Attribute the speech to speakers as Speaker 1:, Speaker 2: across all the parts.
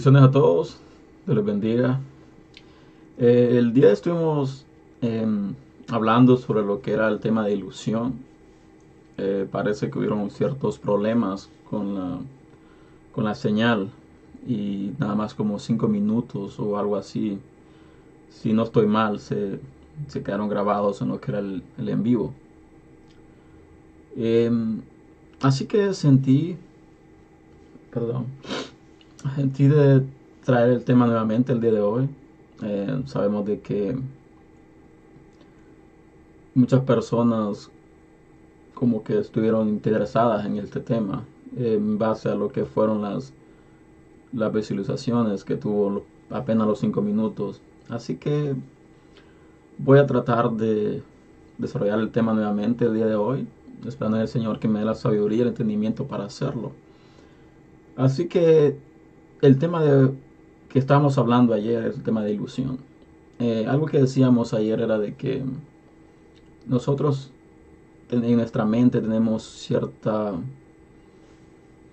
Speaker 1: Bendiciones a todos, Dios les bendiga. Eh, el día estuvimos em, hablando sobre lo que era el tema de ilusión. Eh, parece que hubieron ciertos problemas con la, con la señal y nada más como cinco minutos o algo así, si no estoy mal, se, se quedaron grabados en lo que era el, en vivo. Em, así que sentí, perdón, sentí de traer el tema nuevamente el día de hoy. Eh, sabemos de que muchas personas como que estuvieron interesadas en este tema en base a lo que fueron las las visualizaciones que tuvo apenas los cinco minutos así que voy a tratar de desarrollar el tema nuevamente el día de hoy esperando el Señor que me dé la sabiduría y el entendimiento para hacerlo así que el tema de que estábamos hablando ayer es el tema de ilusión. Eh, algo que decíamos ayer era de que nosotros en nuestra mente tenemos cierta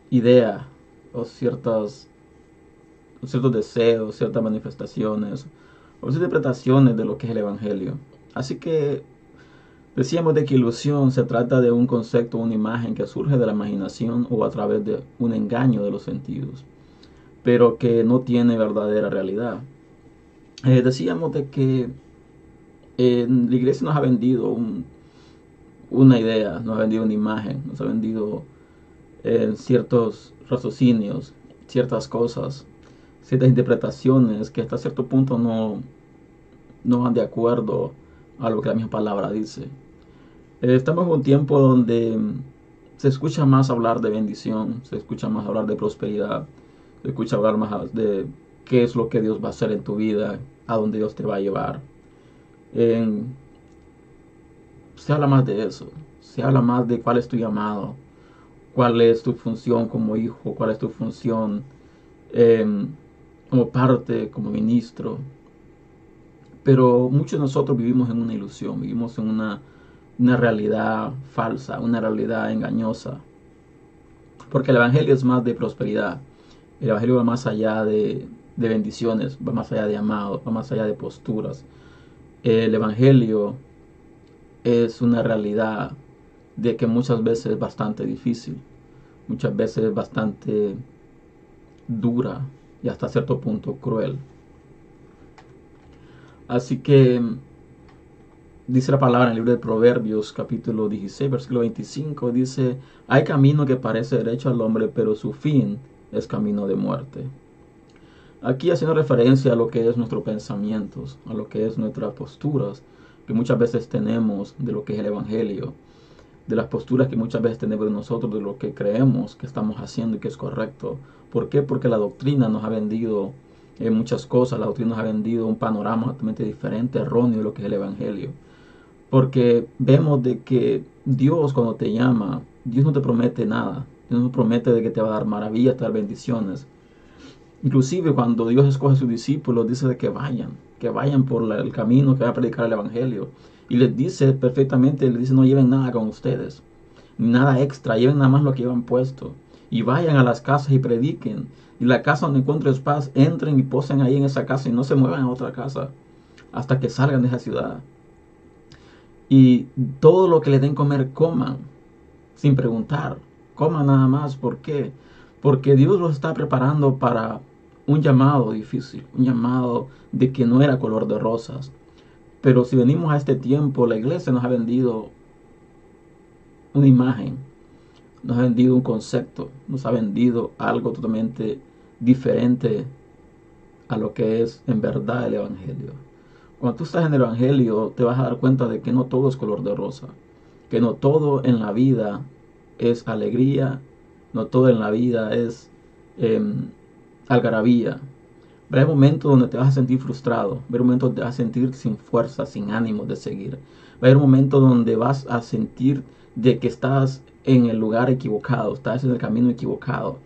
Speaker 1: idea o ciertas ciertos deseos, ciertas manifestaciones o interpretaciones de lo que es el Evangelio. Así que decíamos de que ilusión se trata de un concepto, una imagen que surge de la imaginación o a través de un engaño de los sentidos pero que no tiene verdadera realidad. Eh, decíamos de que la iglesia nos ha vendido una idea, nos ha vendido una imagen, nos ha vendido eh, ciertos raciocinios, ciertas cosas, ciertas interpretaciones que hasta cierto punto no, no van de acuerdo a lo que la misma palabra dice. Eh, estamos en un tiempo donde se escucha más hablar de bendición, se escucha más hablar de prosperidad, escucha hablar más de qué es lo que Dios va a hacer en tu vida, a dónde Dios te va a llevar. se habla más de eso, se habla más de cuál es tu llamado, cuál es tu función como hijo, cuál es tu función em, como parte, como ministro. Pero muchos de nosotros vivimos en una ilusión, vivimos en una, una realidad falsa, una realidad engañosa. Porque el Evangelio es más de prosperidad. El Evangelio va más allá de, bendiciones, va más allá de amados, va más allá de posturas. El Evangelio es una realidad de que muchas veces es bastante difícil, muchas veces es bastante dura y hasta cierto punto cruel. Así que dice la palabra en el libro de Proverbios capítulo 16 versículo 25 dice, hay camino que parece derecho al hombre, pero su fin es camino de muerte. Aquí haciendo referencia a lo que es nuestros pensamientos, a lo que es nuestras posturas que muchas veces tenemos de lo que es el Evangelio, de las posturas que muchas veces tenemos de nosotros, de lo que creemos que estamos haciendo y que es correcto. ¿Por qué? Porque la doctrina nos ha vendido eh, muchas cosas, la doctrina nos ha vendido un panorama totalmente diferente, erróneo de lo que es el Evangelio. Porque vemos de que Dios cuando te llama, Dios no te promete nada, Dios nos promete de que te va a dar maravillas, te va a dar bendiciones. Inclusive cuando Dios escoge a sus discípulos, dice de que vayan, que vayan por el camino que va a predicar el Evangelio. Y les dice perfectamente, les dice no lleven nada con ustedes, ni nada extra, lleven nada más lo que llevan puesto. Y vayan a las casas y prediquen. Y la casa donde encuentres paz, entren y posen ahí en esa casa y no se muevan a otra casa hasta que salgan de esa ciudad. Y todo lo que les den comer, coman, sin preguntar coma nada más. ¿Por qué? Porque Dios los está preparando para un llamado difícil, un llamado de que no era color de rosas. Pero si venimos a este tiempo, la iglesia nos ha vendido una imagen, nos ha vendido un concepto, nos ha vendido algo totalmente diferente a lo que es en verdad el Evangelio. Cuando tú estás en el Evangelio te vas a dar cuenta de que no todo es color de rosa, que no todo en la vida es alegría, no todo en la vida es em, algarabía. A haber momentos donde te vas a sentir frustrado, va a haber momentos donde te vas a sentir sin fuerza, sin ánimo de seguir. Va a haber momentos donde vas a sentir de que estás en el lugar equivocado, estás en el camino equivocado.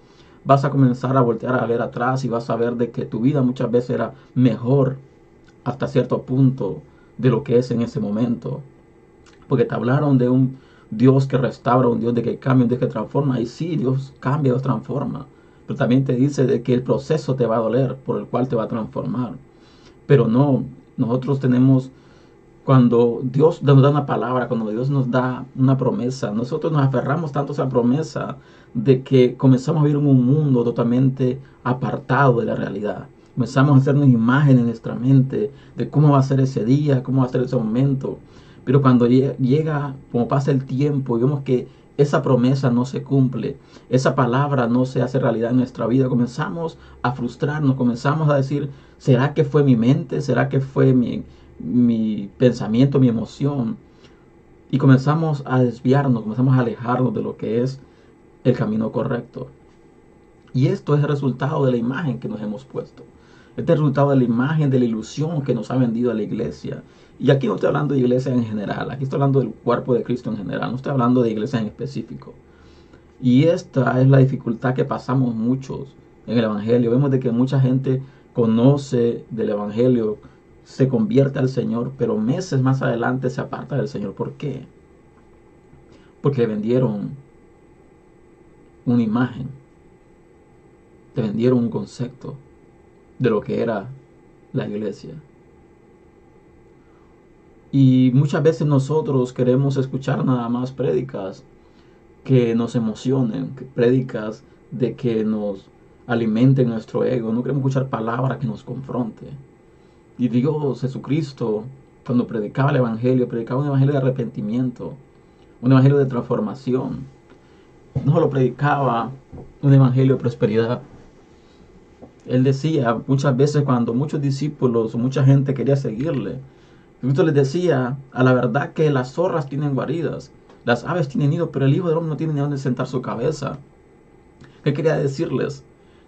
Speaker 1: Vas a comenzar a voltear a ver atrás y vas a ver de que tu vida muchas veces era mejor hasta cierto punto de lo que es en ese momento. Porque te hablaron de un Dios que restaura, un Dios de que cambia, un Dios que transforma. Y sí, Dios cambia, Dios transforma. pero también te dice de que el proceso te va a doler, por el cual te va a transformar. Pero no, nosotros tenemos, cuando Dios nos da una palabra, cuando Dios nos da una promesa, nosotros nos aferramos tanto a esa promesa de que comenzamos a vivir en un mundo totalmente apartado de la realidad. Comenzamos a hacernos imágenes en nuestra mente de cómo va a ser ese día, cómo va a ser ese momento. Pero cuando llega, como pasa el tiempo y vemos que esa promesa no se cumple, esa palabra no se hace realidad en nuestra vida, comenzamos a frustrarnos, comenzamos a decir, ¿será que fue mi mente? ¿Será que fue mi, mi pensamiento, mi emoción? Y comenzamos a desviarnos, comenzamos a alejarnos de lo que es el camino correcto. Y esto es el resultado de la imagen que nos hemos puesto. Este es el resultado de la imagen, de la ilusión que nos ha vendido a la iglesia. Y aquí no estoy hablando de iglesia en general, aquí estoy hablando del cuerpo de Cristo en general, no estoy hablando de iglesia en específico. Y esta es la dificultad que pasamos muchos en el Evangelio. Vemos de que mucha gente conoce del Evangelio, se convierte al Señor, pero meses más adelante se aparta del Señor. ¿Por qué? Porque le vendieron una imagen, te vendieron un concepto de lo que era la iglesia. Y muchas veces nosotros queremos escuchar nada más prédicas que nos emocionen, prédicas de que nos alimenten nuestro ego. No queremos escuchar palabras que nos confronte. Y Dios, Jesucristo, cuando predicaba el Evangelio, predicaba un Evangelio de arrepentimiento, un Evangelio de transformación. No solo predicaba un Evangelio de prosperidad. Él decía muchas veces cuando muchos discípulos o mucha gente quería seguirle, Cristo les decía, a la verdad que las zorras tienen guaridas, las aves tienen nido, pero el Hijo del Hombre no tiene ni dónde sentar su cabeza. ¿Qué quería decirles?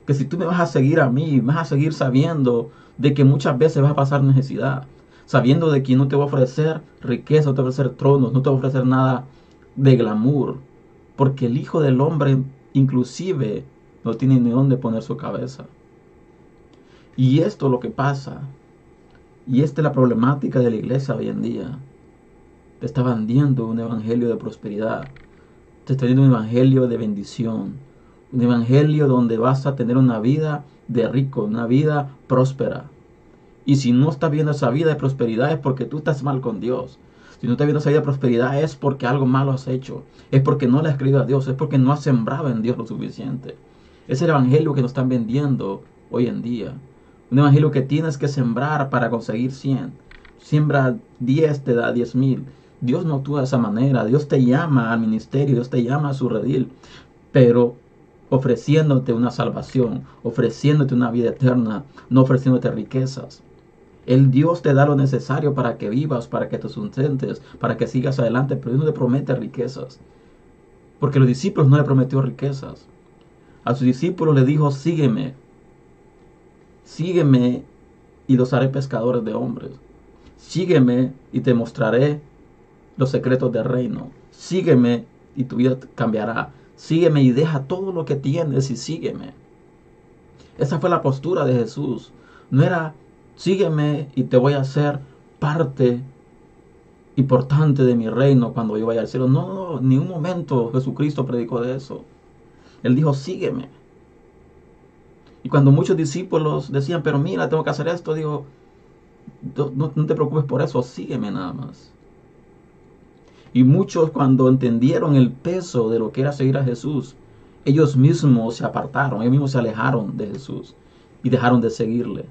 Speaker 1: Que si tú me vas a seguir a mí, vas a seguir sabiendo de que muchas veces vas a pasar necesidad, sabiendo de que no te va a ofrecer riqueza, no te va a ofrecer tronos, no te va a ofrecer nada de glamour, porque el Hijo del Hombre inclusive no tiene ni dónde poner su cabeza. Y esto es lo que pasa y esta es la problemática de la iglesia hoy en día. Te está vendiendo un evangelio de prosperidad. Te está vendiendo un evangelio de bendición. Un evangelio donde vas a tener una vida de rico, una vida próspera. Y si no estás viendo esa vida de prosperidad es porque tú estás mal con Dios. Si no estás viendo esa vida de prosperidad es porque algo malo has hecho. Es porque no le has creído a Dios. Es porque no has sembrado en Dios lo suficiente. Es el evangelio que nos están vendiendo hoy en día. Un evangelio que tienes que sembrar para conseguir 100. Siembra 10, te da 10 mil. Dios no actúa de esa manera. Dios te llama al ministerio, Dios te llama a su redil. Pero ofreciéndote una salvación, ofreciéndote una vida eterna, no ofreciéndote riquezas. El Dios te da lo necesario para que vivas, para que te sustentes, para que sigas adelante, pero Dios no te promete riquezas. Porque los discípulos no le prometió riquezas. A sus discípulos le dijo, sígueme, Sígueme y los haré pescadores de hombres. Sígueme y te mostraré los secretos del reino. Sígueme y tu vida cambiará. Sígueme y deja todo lo que tienes y sígueme. Esa fue la postura de Jesús. No era sígueme y te voy a hacer parte importante de mi reino cuando yo vaya al cielo. No, no, ni un momento Jesucristo predicó de eso. Él dijo, sígueme. Y cuando muchos discípulos decían, pero mira, tengo que hacer esto, digo, no, te preocupes por eso, sígueme nada más. Y muchos cuando entendieron el peso de lo que era seguir a Jesús, ellos mismos se apartaron, ellos mismos se alejaron de Jesús y dejaron de seguirle.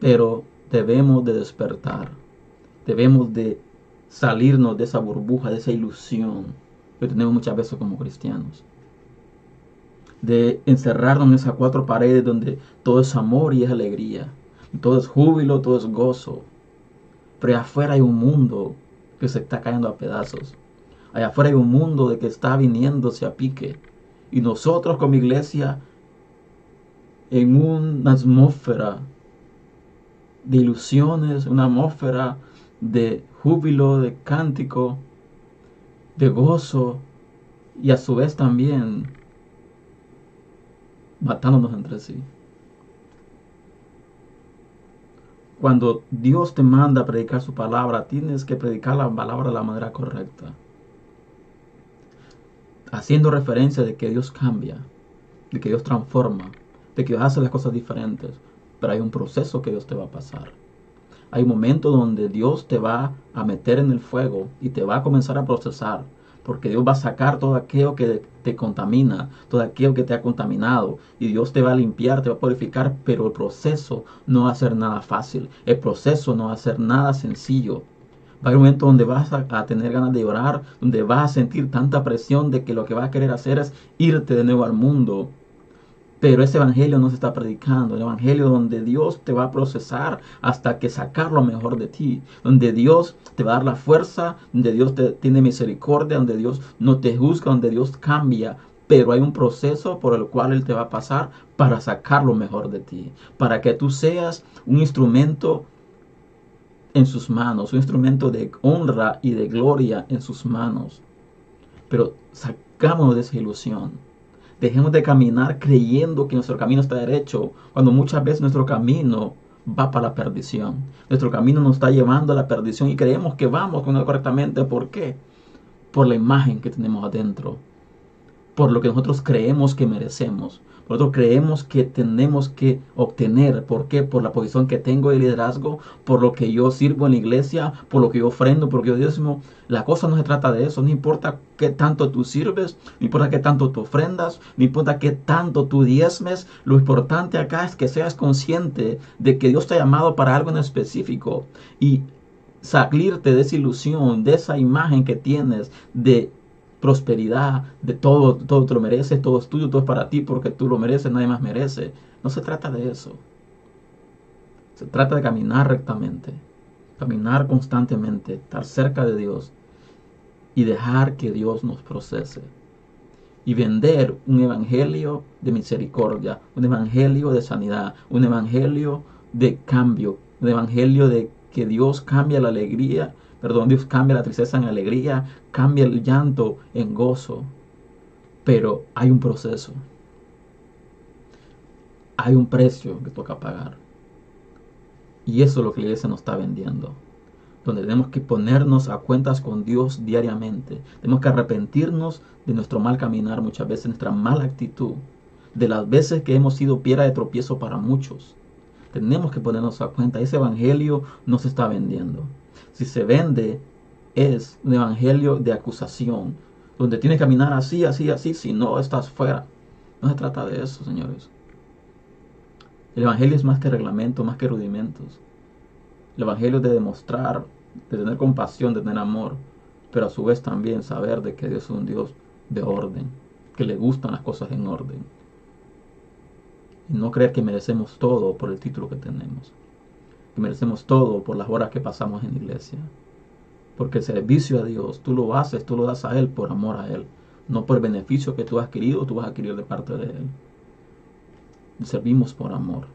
Speaker 1: Pero debemos de despertar, debemos de salirnos de esa burbuja, de esa ilusión que tenemos muchas veces como cristianos de encerrarnos en esas cuatro paredes donde todo es amor y es alegría, todo es júbilo, todo es gozo. Pero afuera hay un mundo que se está cayendo a pedazos. Allá afuera hay un mundo de que está viniéndose a pique. Y nosotros como iglesia, en una atmósfera de ilusiones, una atmósfera de júbilo, de cántico, de gozo y a su vez también matándonos entre sí. Cuando Dios te manda a predicar su palabra, tienes que predicar la palabra de la manera correcta. haciendo referencia de que Dios cambia, de que Dios transforma, de que Dios hace las cosas diferentes, pero hay un proceso que Dios te va a pasar. Hay un momento donde Dios te va a meter en el fuego y te va a comenzar a procesar, porque Dios va a sacar todo aquello que te contamina, todo aquello que te ha contaminado, y Dios te va a limpiar, te va a purificar, pero el proceso no va a ser nada fácil, el proceso no va a ser nada sencillo. Va a haber un momento donde vas a, a, tener ganas de llorar, donde vas a sentir tanta presión de que lo que vas a querer hacer es irte de nuevo al mundo. Pero ese evangelio no se está predicando, el evangelio donde Dios te va a procesar hasta que sacar lo mejor de ti, donde Dios te va a dar la fuerza, donde Dios te tiene misericordia, donde Dios no te juzga, donde Dios cambia, pero hay un proceso por el cual Él te va a pasar para sacar lo mejor de ti, para que tú seas un instrumento en sus manos, un instrumento de honra y de gloria en sus manos. Pero sacamos de esa ilusión. Dejemos de caminar creyendo que nuestro camino está derecho, cuando muchas veces nuestro camino va para la perdición. Nuestro camino nos está llevando a la perdición y creemos que vamos con él correctamente. ¿Por qué? Por la imagen que tenemos adentro, por lo que nosotros creemos que merecemos. Nosotros creemos que tenemos que obtener. ¿Por qué? Por la posición que tengo de liderazgo, por lo que yo sirvo en la iglesia, por lo que yo ofrendo, porque yo diezmo. La cosa no se trata de eso. No importa qué tanto tú sirves, no importa qué tanto tú ofrendas, no importa qué tanto tú diezmes. Lo importante acá es que seas consciente de que Dios te ha llamado para algo en específico. Y salirte de esa ilusión, de esa imagen que tienes de prosperidad, de todo, todo te lo mereces, todo es tuyo, todo es para ti porque tú lo mereces, nadie más merece. No se trata de eso. Se trata de caminar rectamente, caminar constantemente, estar cerca de Dios y dejar que Dios nos procese. Y vender un evangelio de misericordia, un evangelio de sanidad, un evangelio de cambio, un evangelio de que Dios cambia la alegría Perdón, Dios cambia la tristeza en alegría, cambia el llanto en gozo. Pero hay un proceso. Hay un precio que toca pagar. Y eso es lo que la iglesia nos está vendiendo. Donde tenemos que ponernos a cuentas con Dios diariamente. Tenemos que arrepentirnos de nuestro mal caminar, muchas veces nuestra mala actitud. De las veces que hemos sido piedra de tropiezo para muchos. Tenemos que ponernos a cuenta. Ese evangelio no se está vendiendo si se vende, es un evangelio de acusación, donde tienes que caminar así, así, así, si no estás fuera. No se trata de eso, señores. El evangelio es más que reglamento, más que rudimentos. El evangelio es de demostrar, de tener compasión, de tener amor, pero a su vez también saber de que Dios es un Dios de orden, que le gustan las cosas en orden. Y no creer que merecemos todo por el título que tenemos merecemos todo por las horas que pasamos en iglesia. Porque el servicio a Dios, tú lo haces, tú lo das a Él por amor a Él, no por el beneficio que tú has adquirido, tú vas a adquirir de parte de Él. Servimos por amor.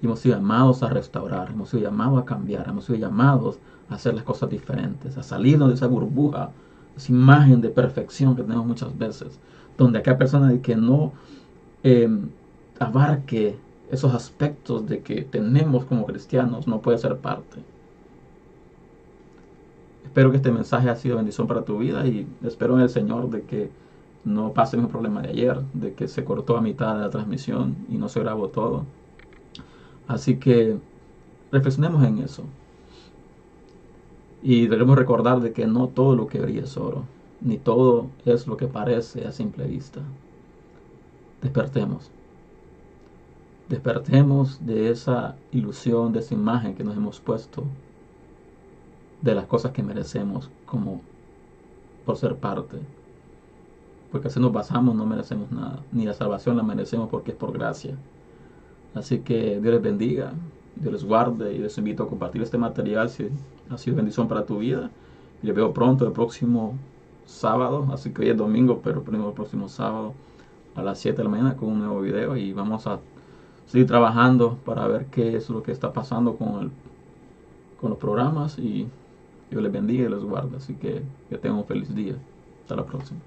Speaker 1: Y hemos sido llamados a restaurar, hemos sido llamados a cambiar, hemos sido llamados a hacer las cosas diferentes, a salirnos de esa burbuja, esa imagen de perfección que tenemos muchas veces, donde aquella persona que no eh, abarque esos aspectos de que tenemos como cristianos no puede ser parte. Espero que este mensaje ha sido bendición para tu vida y espero en el Señor de que no pase el problema de ayer, de que se cortó a mitad de la transmisión y no se grabó todo. Así que reflexionemos en eso. Y debemos recordar de que no todo lo que brilla es oro, ni todo es lo que parece a simple vista. Despertemos despertemos de esa ilusión, de esa imagen que nos hemos puesto de las cosas que merecemos como por ser parte. Porque si nos basamos no merecemos nada, ni la salvación la merecemos porque es por gracia. Así que Dios les bendiga, Dios les guarde y les invito a compartir este material si ha sido bendición para tu vida. Y les veo pronto el próximo sábado, así que hoy es domingo, pero primero el próximo sábado a las 7 de la mañana con un nuevo video y vamos a seguir trabajando para ver qué es lo que está pasando con, el, con los programas y Dios les bendiga y les guarde. Así que que tengan un feliz día. Hasta la próxima.